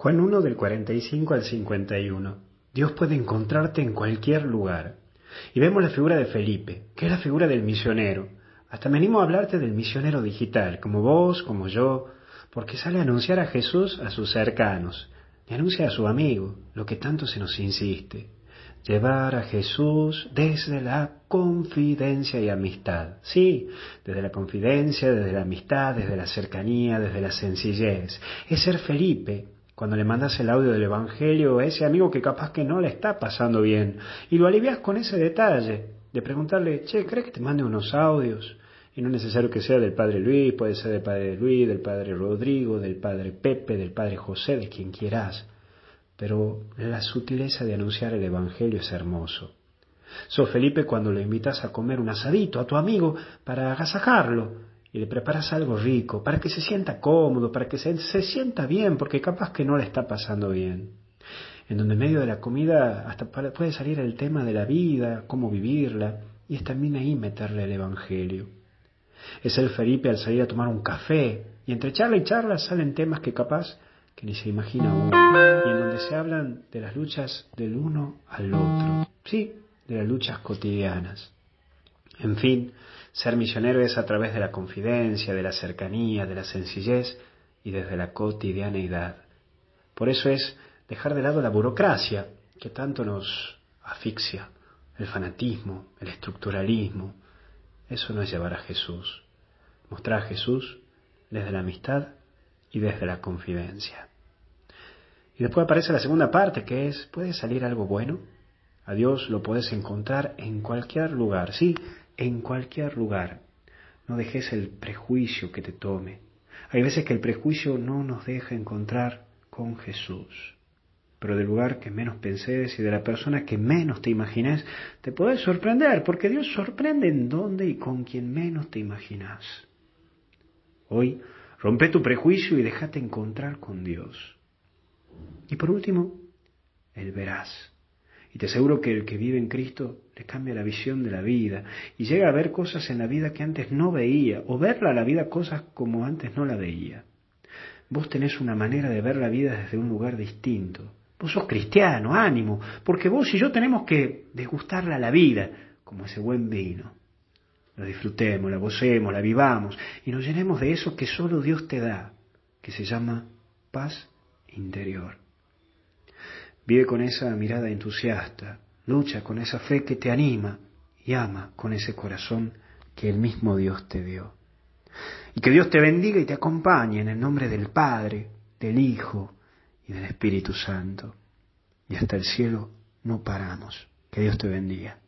Juan 1 del 45 al 51. Dios puede encontrarte en cualquier lugar. Y vemos la figura de Felipe, que es la figura del misionero. Hasta me animo a hablarte del misionero digital, como vos, como yo, porque sale a anunciar a Jesús a sus cercanos, y anuncia a su amigo, lo que tanto se nos insiste. Llevar a Jesús desde la confidencia y amistad. Sí, desde la confidencia, desde la amistad, desde la cercanía, desde la sencillez. Es ser Felipe, cuando le mandas el audio del Evangelio a ese amigo que capaz que no le está pasando bien, y lo alivias con ese detalle, de preguntarle, che, ¿crees que te mande unos audios? Y no es necesario que sea del Padre Luis, puede ser del Padre Luis, del Padre Rodrigo, del Padre Pepe, del Padre José, de quien quieras. Pero la sutileza de anunciar el Evangelio es hermoso. So Felipe cuando lo invitas a comer un asadito a tu amigo para agasajarlo, y le preparas algo rico para que se sienta cómodo, para que se, sienta bien, porque capaz que no le está pasando bien. En donde en medio de la comida hasta puede salir el tema de la vida, cómo vivirla, y es también ahí meterle el Evangelio. Es el Felipe al salir a tomar un café, y entre charla y charla salen temas que capaz que ni se imagina uno, y en donde se hablan de las luchas del uno al otro, sí, de las luchas cotidianas. En fin, ser misionero es a través de la confidencia, de la cercanía, de la sencillez y desde la cotidianeidad. Por eso es dejar de lado la burocracia que tanto nos asfixia, el fanatismo, el estructuralismo. Eso no es llevar a Jesús. Mostrar a Jesús desde la amistad y desde la confidencia. Y después aparece la segunda parte que es, ¿puede salir algo bueno? A Dios lo puedes encontrar en cualquier lugar, sí, en cualquier lugar. No dejes el prejuicio que te tome. Hay veces que el prejuicio no nos deja encontrar con Jesús. Pero del lugar que menos pensés y de la persona que menos te imagines, te puedes sorprender, porque Dios sorprende en dónde y con quien menos te imaginas. Hoy, rompe tu prejuicio y déjate encontrar con Dios. Y por último, Él verás. Y te aseguro que el que vive en Cristo le cambia la visión de la vida y llega a ver cosas en la vida que antes no veía o verla la vida cosas como antes no la veía. Vos tenés una manera de ver la vida desde un lugar distinto. Vos sos cristiano, ánimo, porque vos y yo tenemos que degustarla la vida como ese buen vino. La disfrutemos, la gocemos, la vivamos y nos llenemos de eso que solo Dios te da, que se llama paz interior. Vive con esa mirada entusiasta, lucha con esa fe que te anima y ama con ese corazón que el mismo Dios te dio. Y que Dios te bendiga y te acompañe en el nombre del Padre, del Hijo y del Espíritu Santo. Y hasta el cielo no paramos. Que Dios te bendiga.